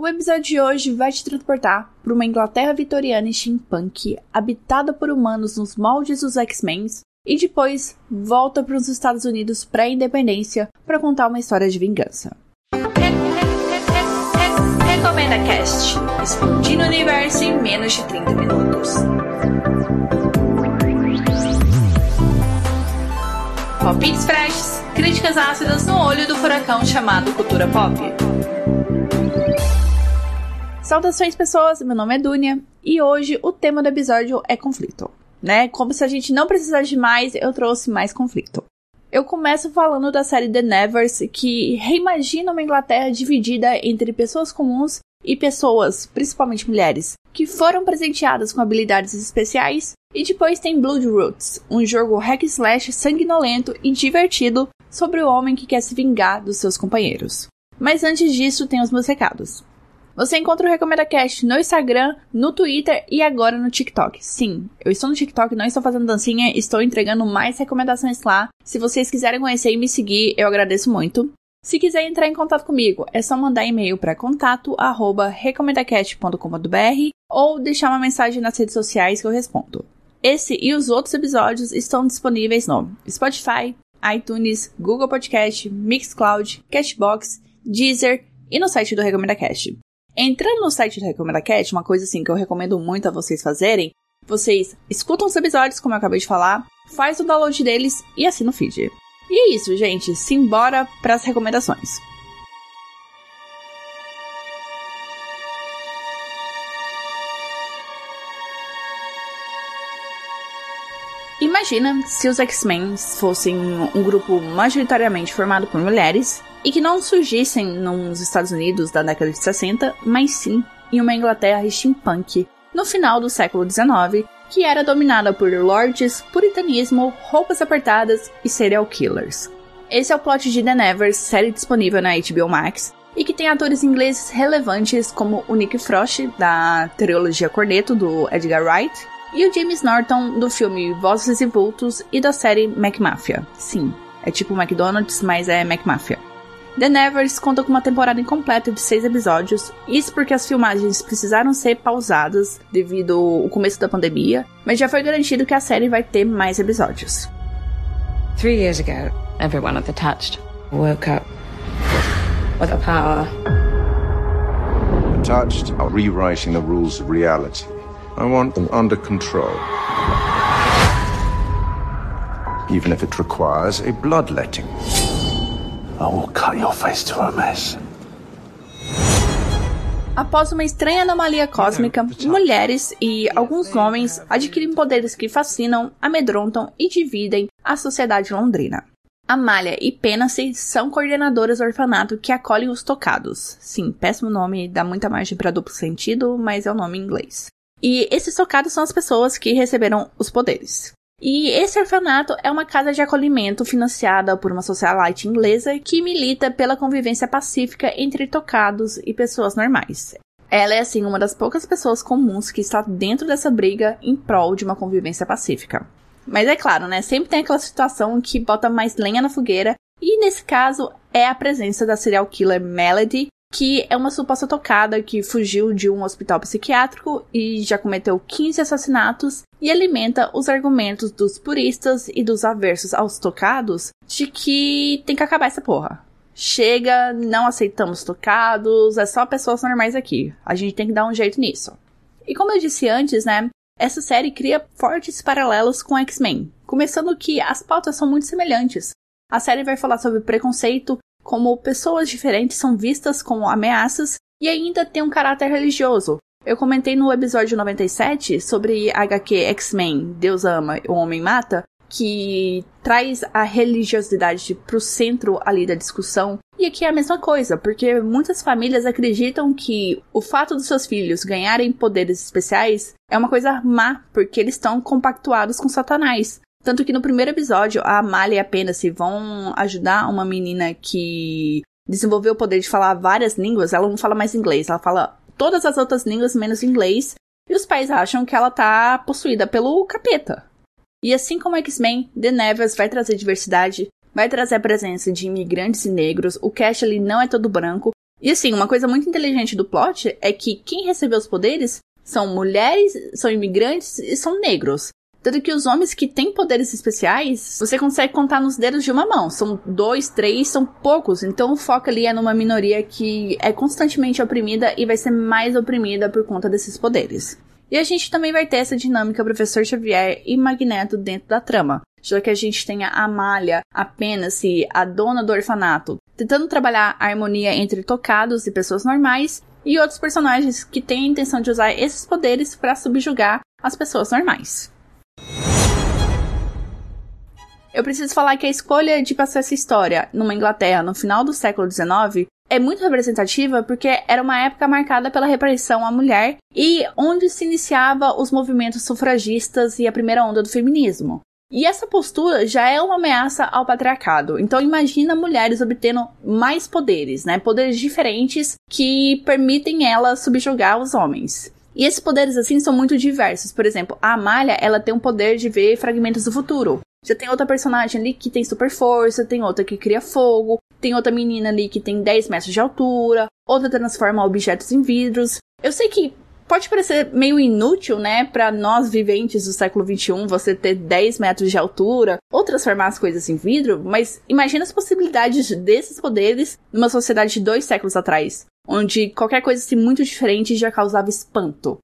O episódio de hoje vai te transportar para uma Inglaterra vitoriana e steampunk, habitada por humanos nos moldes dos X-Men, e depois volta para os Estados Unidos pré-independência para contar uma história de vingança. Recomenda Cast, explodindo o universo em menos de 30 minutos. Palpites freshes, críticas ácidas no olho do furacão chamado cultura pop. Saudações, pessoas! Meu nome é Dunia e hoje o tema do episódio é conflito. Né? Como se a gente não precisasse de mais, eu trouxe mais conflito. Eu começo falando da série The Nevers, que reimagina uma Inglaterra dividida entre pessoas comuns e pessoas, principalmente mulheres, que foram presenteadas com habilidades especiais. E depois tem Blood Roots, um jogo hack slash sanguinolento e divertido sobre o homem que quer se vingar dos seus companheiros. Mas antes disso, tem os meus recados. Você encontra o Recomenda Cast no Instagram, no Twitter e agora no TikTok. Sim, eu estou no TikTok, não estou fazendo dancinha, estou entregando mais recomendações lá. Se vocês quiserem conhecer e me seguir, eu agradeço muito. Se quiser entrar em contato comigo, é só mandar e-mail para contato@recomendacast.com.br ou deixar uma mensagem nas redes sociais que eu respondo. Esse e os outros episódios estão disponíveis no Spotify, iTunes, Google Podcast, Mixcloud, Cashbox, Deezer e no site do Recomenda Cast. Entrando no site do Recomenda Cat, uma coisa assim que eu recomendo muito a vocês fazerem, vocês escutam os episódios, como eu acabei de falar, faz o download deles e assina o feed. E é isso, gente. Simbora para as recomendações. Imagina se os X-Men fossem um grupo majoritariamente formado por mulheres e que não surgissem nos Estados Unidos da década de 60, mas sim em uma Inglaterra steampunk no final do século XIX, que era dominada por lords, puritanismo, roupas apertadas e serial killers. Esse é o plot de The Nevers, série disponível na HBO Max, e que tem atores ingleses relevantes como o Nick Frost, da trilogia Corneto, do Edgar Wright, e o James Norton, do filme Vozes e Vultos e da série McMafia. Sim, é tipo McDonald's, mas é McMafia. The Nevers conta com uma temporada incompleta de seis episódios, isso porque as filmagens precisaram ser pausadas devido ao começo da pandemia, mas já foi garantido que a série vai ter mais episódios. Three years ago, everyone at the Touched woke up with a power. The Touched are rewriting the rules of reality. I want them under control. Even if it requires a bloodletting. I will cut your face to a mess. Após uma estranha anomalia cósmica, mulheres e alguns homens adquirem poderes que fascinam, amedrontam e dividem a sociedade londrina. Amália e Penacy são coordenadoras do orfanato que acolhem os tocados. Sim, péssimo nome, dá muita margem para duplo sentido, mas é o um nome em inglês. E esses tocados são as pessoas que receberam os poderes. E esse orfanato é uma casa de acolhimento financiada por uma socialite inglesa que milita pela convivência pacífica entre tocados e pessoas normais. Ela é, assim, uma das poucas pessoas comuns que está dentro dessa briga em prol de uma convivência pacífica. Mas é claro, né? Sempre tem aquela situação que bota mais lenha na fogueira. E nesse caso é a presença da serial killer Melody, que é uma suposta tocada que fugiu de um hospital psiquiátrico e já cometeu 15 assassinatos e alimenta os argumentos dos puristas e dos aversos aos tocados de que tem que acabar essa porra. Chega, não aceitamos tocados, é só pessoas normais aqui. A gente tem que dar um jeito nisso. E como eu disse antes, né, essa série cria fortes paralelos com X-Men, começando que as pautas são muito semelhantes. A série vai falar sobre preconceito, como pessoas diferentes são vistas como ameaças e ainda tem um caráter religioso. Eu comentei no episódio 97 sobre HQ X-Men, Deus ama, o homem mata, que traz a religiosidade pro centro ali da discussão. E aqui é a mesma coisa, porque muitas famílias acreditam que o fato dos seus filhos ganharem poderes especiais é uma coisa má, porque eles estão compactuados com Satanás. Tanto que no primeiro episódio, a Amália e a Penace vão ajudar uma menina que desenvolveu o poder de falar várias línguas. Ela não fala mais inglês, ela fala todas as outras línguas menos inglês. E os pais acham que ela tá possuída pelo capeta. E assim como X-Men, The Nevers vai trazer diversidade, vai trazer a presença de imigrantes e negros, o cast ali não é todo branco, E assim, uma coisa muito inteligente do plot é que quem recebeu os poderes são mulheres, são imigrantes e são negros. Tanto que os homens que têm poderes especiais, você consegue contar nos dedos de uma mão. São dois, três, são poucos. Então o foco ali é numa minoria que é constantemente oprimida e vai ser mais oprimida por conta desses poderes. E a gente também vai ter essa dinâmica Professor Xavier e Magneto dentro da trama. Já que a gente tem a Amália, apenas se a dona do orfanato, tentando trabalhar a harmonia entre tocados e pessoas normais, e outros personagens que têm a intenção de usar esses poderes para subjugar as pessoas normais. Eu preciso falar que a escolha de passar essa história numa Inglaterra no final do século XIX é muito representativa porque era uma época marcada pela repressão à mulher e onde se iniciava os movimentos sufragistas e a primeira onda do feminismo. E essa postura já é uma ameaça ao patriarcado. Então imagina mulheres obtendo mais poderes, né? Poderes diferentes que permitem elas subjugar os homens. E esses poderes assim são muito diversos. Por exemplo, a Amália, ela tem o poder de ver fragmentos do futuro. Já tem outra personagem ali que tem super força, tem outra que cria fogo, tem outra menina ali que tem 10 metros de altura, outra transforma objetos em vidros. Eu sei que pode parecer meio inútil, né, para nós viventes do século 21, você ter 10 metros de altura ou transformar as coisas em vidro, mas imagina as possibilidades desses poderes numa sociedade de dois séculos atrás, onde qualquer coisa assim muito diferente já causava espanto.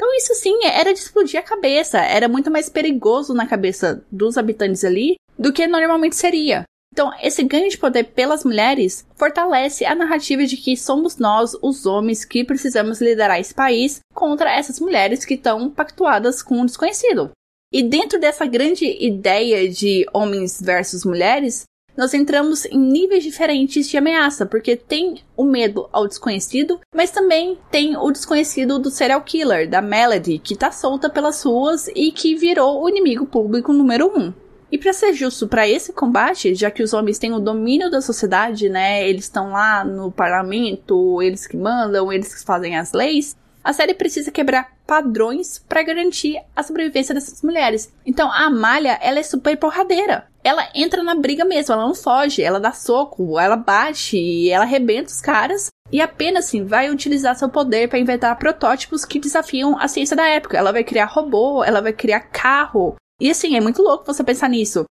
Então isso sim era de explodir a cabeça, era muito mais perigoso na cabeça dos habitantes ali do que normalmente seria. Então, esse ganho de poder pelas mulheres fortalece a narrativa de que somos nós, os homens, que precisamos liderar esse país contra essas mulheres que estão pactuadas com o desconhecido. E dentro dessa grande ideia de homens versus mulheres, nós entramos em níveis diferentes de ameaça, porque tem o medo ao desconhecido, mas também tem o desconhecido do serial killer, da Melody, que tá solta pelas ruas e que virou o inimigo público número um. E para ser justo para esse combate, já que os homens têm o domínio da sociedade, né? Eles estão lá no parlamento, eles que mandam, eles que fazem as leis. A série precisa quebrar padrões para garantir a sobrevivência dessas mulheres. Então a Amália, ela é super porradeira. Ela entra na briga mesmo, ela não foge, ela dá soco, ela bate, ela arrebenta os caras e apenas assim vai utilizar seu poder para inventar protótipos que desafiam a ciência da época. Ela vai criar robô, ela vai criar carro, e assim, é muito louco você pensar nisso.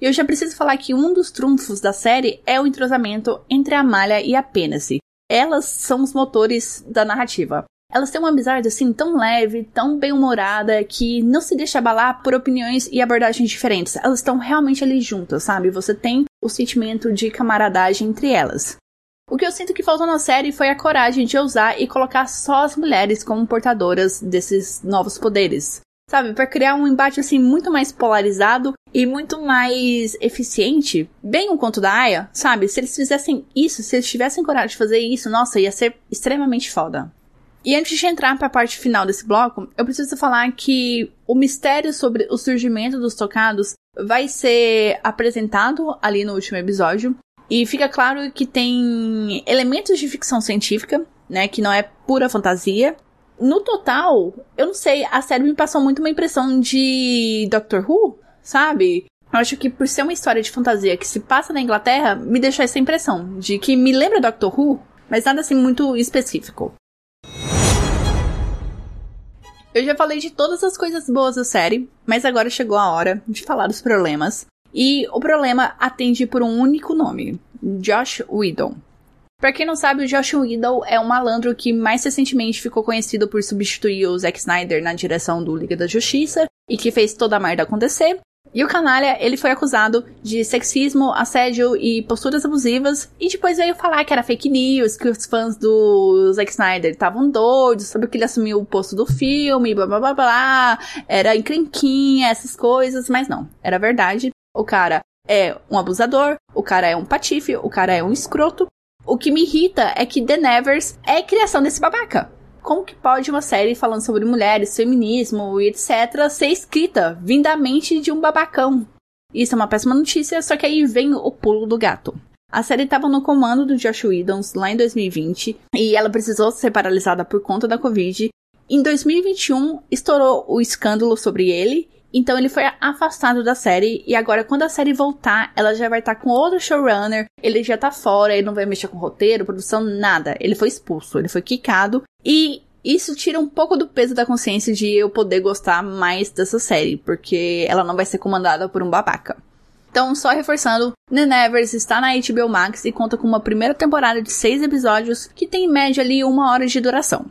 E eu já preciso falar que um dos trunfos da série é o entrosamento entre a Malha e a Penace. Elas são os motores da narrativa. Elas têm uma amizade assim tão leve, tão bem-humorada, que não se deixa abalar por opiniões e abordagens diferentes. Elas estão realmente ali juntas, sabe? Você tem o sentimento de camaradagem entre elas. O que eu sinto que faltou na série foi a coragem de ousar e colocar só as mulheres como portadoras desses novos poderes sabe? Para criar um embate assim muito mais polarizado e muito mais eficiente. Bem o conto da Aya, sabe? Se eles fizessem isso, se eles tivessem coragem de fazer isso, nossa, ia ser extremamente foda. E antes de entrar para a parte final desse bloco, eu preciso falar que o mistério sobre o surgimento dos tocados vai ser apresentado ali no último episódio. E fica claro que tem elementos de ficção científica, né, que não é pura fantasia, no total, eu não sei, a série me passou muito uma impressão de Doctor Who, sabe? Eu acho que por ser uma história de fantasia que se passa na Inglaterra, me deixou essa impressão de que me lembra Doctor Who, mas nada assim muito específico. Eu já falei de todas as coisas boas da série, mas agora chegou a hora de falar dos problemas. E o problema atende por um único nome: Josh Whedon. Pra quem não sabe, o Josh Whedon é um malandro que mais recentemente ficou conhecido por substituir o Zack Snyder na direção do Liga da Justiça e que fez toda a merda acontecer. E o canalha, ele foi acusado de sexismo, assédio e posturas abusivas, e depois veio falar que era fake news, que os fãs do Zack Snyder estavam doidos sobre que ele assumiu o posto do filme, blá blá blá blá, era encrenquinha, essas coisas, mas não, era verdade. O cara é um abusador, o cara é um patife, o cara é um escroto, o que me irrita é que The Nevers é criação desse babaca. Como que pode uma série falando sobre mulheres, feminismo e etc. ser escrita vindamente de um babacão? Isso é uma péssima notícia, só que aí vem o pulo do gato. A série estava no comando do Josh Whedon lá em 2020 e ela precisou ser paralisada por conta da Covid. Em 2021, estourou o escândalo sobre ele Então ele foi afastado da série e agora quando a série voltar, ela já vai estar tá com outro showrunner, ele já tá fora, ele não vai mexer com roteiro, produção, nada. Ele foi expulso, ele foi quicado e isso tira um pouco do peso da consciência de eu poder gostar mais dessa série, porque ela não vai ser comandada por um babaca. Então, só reforçando, The Nevers está na HBO Max e conta com uma primeira temporada de seis episódios que tem em média ali uma hora de duração.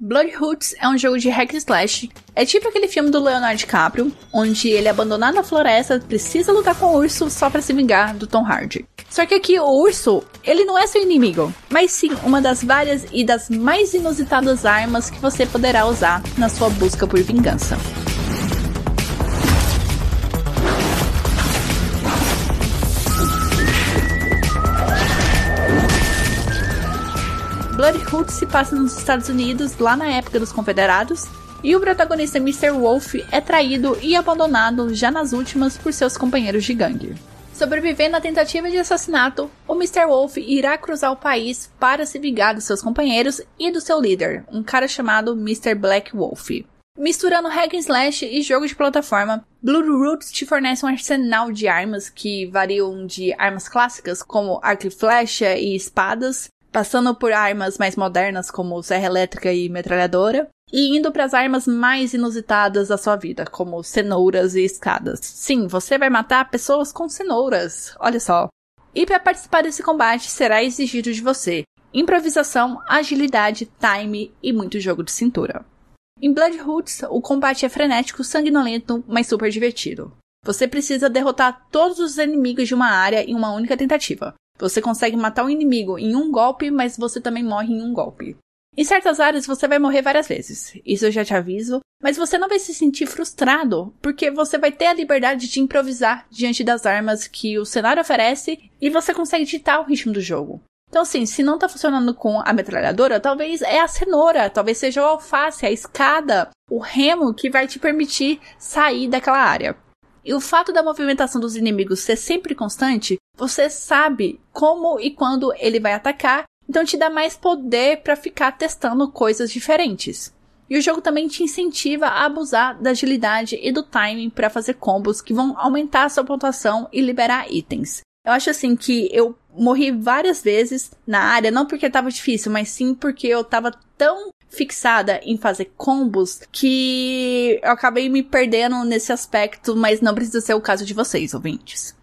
Bloodhoods é um jogo de hack slash. É tipo aquele filme do Leonardo DiCaprio, onde ele é abandonado na floresta, precisa lutar com o urso só para se vingar do Tom Hardy. Só que aqui o urso, ele não é seu inimigo, mas sim uma das várias e das mais inusitadas armas que você poderá usar na sua busca por vingança. Bloodhood se passa nos Estados Unidos, lá na época dos Confederados, e o protagonista Mr. Wolf é traído e abandonado já nas últimas por seus companheiros de gangue. Sobrevivendo à tentativa de assassinato, o Mr. Wolf irá cruzar o país para se vingar dos seus companheiros e do seu líder, um cara chamado Mr. Black Wolf. Misturando hack and slash e jogo de plataforma, Bloodroots te fornece um arsenal de armas que variam de armas clássicas como arco e flecha e espadas, passando por armas mais modernas como serra elétrica e metralhadora, e indo para as armas mais inusitadas da sua vida, como cenouras e escadas. Sim, você vai matar pessoas com cenouras, olha só. E para participar desse combate será exigido de você improvisação, agilidade, time e muito jogo de cintura. Em Bloodhoods, o combate é frenético, sanguinolento, mas super divertido. Você precisa derrotar todos os inimigos de uma área em uma única tentativa. Você consegue matar um inimigo em um golpe, mas você também morre em um golpe. Em certas áreas você vai morrer várias vezes, isso eu já te aviso, mas você não vai se sentir frustrado, porque você vai ter a liberdade de improvisar diante das armas que o cenário oferece e você consegue ditar o ritmo do jogo. Então, assim, se não tá funcionando com a metralhadora, talvez é a cenoura, talvez seja o alface, a escada, o remo que vai te permitir sair daquela área. E o fato da movimentação dos inimigos ser sempre constante, você sabe como e quando ele vai atacar, então te dá mais poder para ficar testando coisas diferentes. E o jogo também te incentiva a abusar da agilidade e do timing para fazer combos que vão aumentar a sua pontuação e liberar itens. Eu acho assim que eu morri várias vezes na área, não porque tava difícil, mas sim porque eu tava tão fixada em fazer combos que eu acabei me perdendo nesse aspecto, mas não precisa ser o caso de vocês, ouvintes.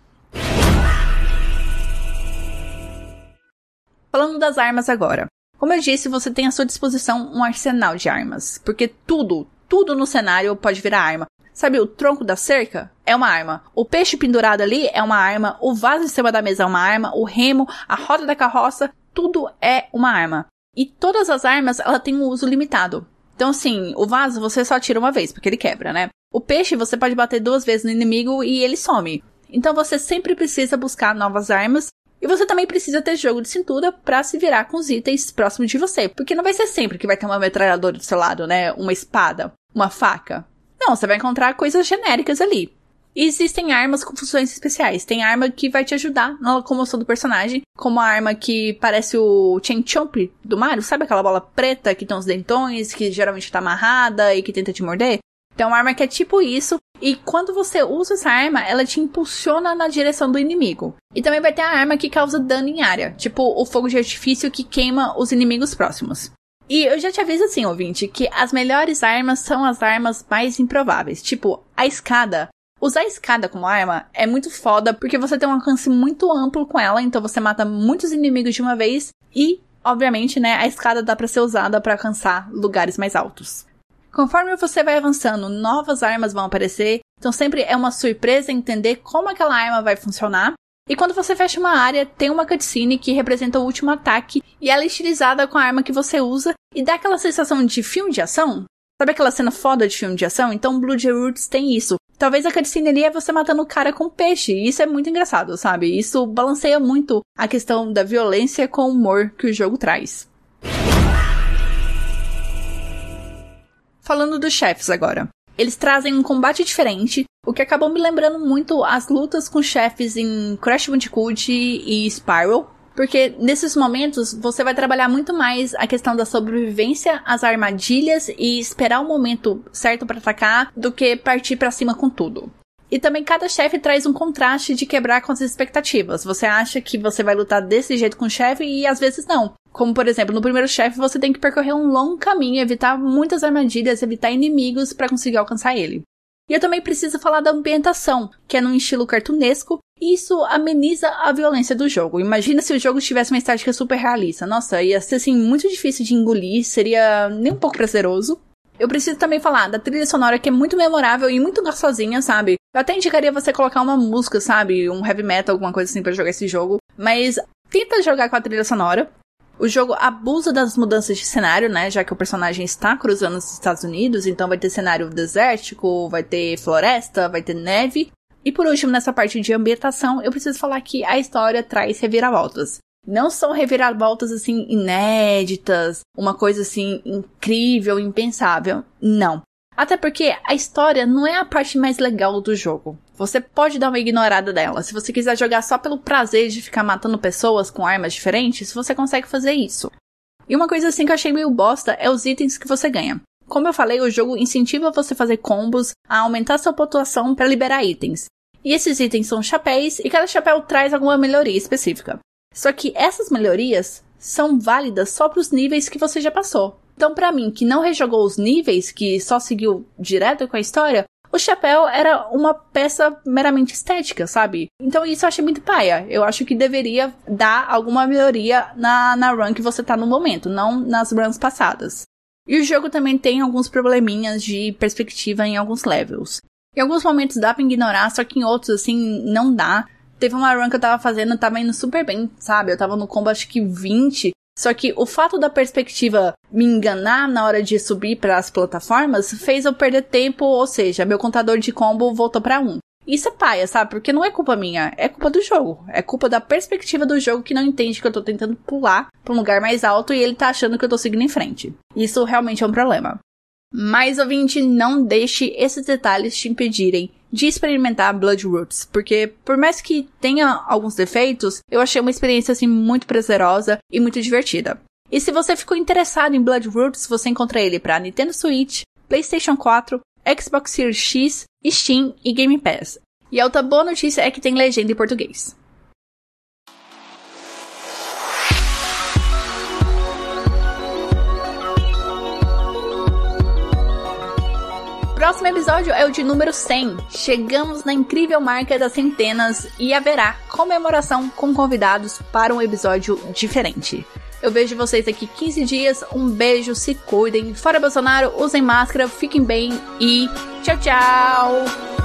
Falando das armas agora. Como eu disse, você tem à sua disposição um arsenal de armas, porque tudo, tudo no cenário pode virar arma. Sabe o tronco da cerca? É uma arma. O peixe pendurado ali é uma arma. O vaso em cima da mesa é uma arma. O remo, a roda da carroça, tudo é uma arma. E todas as armas, ela tem um uso limitado. Então, assim, o vaso você só tira uma vez, porque ele quebra, né? O peixe você pode bater duas vezes no inimigo e ele some. Então você sempre precisa buscar novas armas. E você também precisa ter jogo de cintura para se virar com os itens próximos de você. Porque não vai ser sempre que vai ter uma metralhadora do seu lado, né? Uma espada, uma faca. Não, você vai encontrar coisas genéricas ali. E existem armas com funções especiais. Tem arma que vai te ajudar na locomoção do personagem, como a arma que parece o Chain Chomp do Mario, sabe aquela bola preta que tem os dentões, que geralmente tá amarrada e que tenta te morder? Então, uma arma que é tipo isso, e quando você usa essa arma, ela te impulsiona na direção do inimigo. E também vai ter a arma que causa dano em área, tipo o fogo de artifício que queima os inimigos próximos. E eu já te aviso assim, ouvinte, que as melhores armas são as armas mais improváveis. Tipo, a escada Usar a escada como arma é muito foda porque você tem um alcance muito amplo com ela, então você mata muitos inimigos de uma vez e, obviamente, né, a escada dá para ser usada para alcançar lugares mais altos. Conforme você vai avançando, novas armas vão aparecer, então sempre é uma surpresa entender como aquela arma vai funcionar. E quando você fecha uma área, tem uma cutscene que representa o último ataque e ela é estilizada com a arma que você usa e dá aquela sensação de filme de ação. Sabe aquela cena foda de filme de ação? Então Blood Roots tem isso. Talvez a cutscene ali é você matando o cara com peixe. E isso é muito engraçado, sabe? Isso balanceia muito a questão da violência com o humor que o jogo traz. Falando dos chefes agora. Eles trazem um combate diferente, o que acabou me lembrando muito as lutas com chefes em Crash Bandicoot e Spiral. Porque nesses momentos você vai trabalhar muito mais a questão da sobrevivência às armadilhas e esperar o momento certo para atacar do que partir para cima com tudo. E também cada chefe traz um contraste de quebrar com as expectativas. Você acha que você vai lutar desse jeito com o chefe e às vezes não. Como por exemplo, no primeiro chefe você tem que percorrer um longo caminho, evitar muitas armadilhas, evitar inimigos para conseguir alcançar ele. E eu também preciso falar da ambientação, que é num estilo cartunesco, e isso ameniza a violência do jogo. Imagina se o jogo tivesse uma estética super realista. Nossa, ia ser assim muito difícil de engolir, seria nem um pouco prazeroso. Eu preciso também falar da trilha sonora que é muito memorável e muito gostosinha, sabe? Eu até indicaria você colocar uma música, sabe? Um heavy metal, alguma coisa assim para jogar esse jogo. Mas tenta jogar com a trilha sonora. O jogo abusa das mudanças de cenário, né? Já que o personagem está cruzando os Estados Unidos, então vai ter cenário desértico, vai ter floresta, vai ter neve. E por último, nessa parte de ambientação, eu preciso falar que a história traz reviravoltas. Não são reviravoltas assim inéditas, uma coisa assim incrível, impensável. Não. Até porque a história não é a parte mais legal do jogo. Você pode dar uma ignorada dela. Se você quiser jogar só pelo prazer de ficar matando pessoas com armas diferentes, você consegue fazer isso. E uma coisa assim que eu achei meio bosta é os itens que você ganha. Como eu falei, o jogo incentiva você a fazer combos, a aumentar sua pontuação para liberar itens. E esses itens são chapéus e cada chapéu traz alguma melhoria específica. Só que essas melhorias são válidas só para os níveis que você já passou. Então, para mim, que não rejogou os níveis, que só seguiu direto com a história, o chapéu era uma peça meramente estética, sabe? Então isso eu achei muito paia. Eu acho que deveria dar alguma melhoria na, na run que você tá no momento, não nas runs passadas. E o jogo também tem alguns probleminhas de perspectiva em alguns levels. Em alguns momentos dá pra ignorar, só que em outros, assim, não dá. Teve uma run que eu tava fazendo, tava indo super bem, sabe? Eu tava no combo acho que 20, só que o fato da perspectiva me enganar na hora de subir para as plataformas fez eu perder tempo, ou seja, meu contador de combo voltou para 1. Isso é paia, sabe? Porque não é culpa minha, é culpa do jogo. É culpa da perspectiva do jogo que não entende que eu tô tentando pular pra um lugar mais alto e ele tá achando que eu tô seguindo em frente. Isso realmente é um problema. Mas, ouvinte, não deixe esses detalhes te impedirem de experimentar Blood Roots, porque por mais que tenha alguns defeitos, eu achei uma experiência assim muito prazerosa e muito divertida. E se você ficou interessado em Blood Roots, você encontra ele para Nintendo Switch, PlayStation 4, Xbox Series X, Steam e Game Pass. E a outra boa notícia é que tem legenda em português. Próximo episódio é o de número 100. Chegamos na incrível marca das centenas e haverá comemoração com convidados para um episódio diferente. Eu vejo vocês daqui 15 dias. Um beijo, se cuidem. Fora Bolsonaro, usem máscara, fiquem bem e tchau, tchau!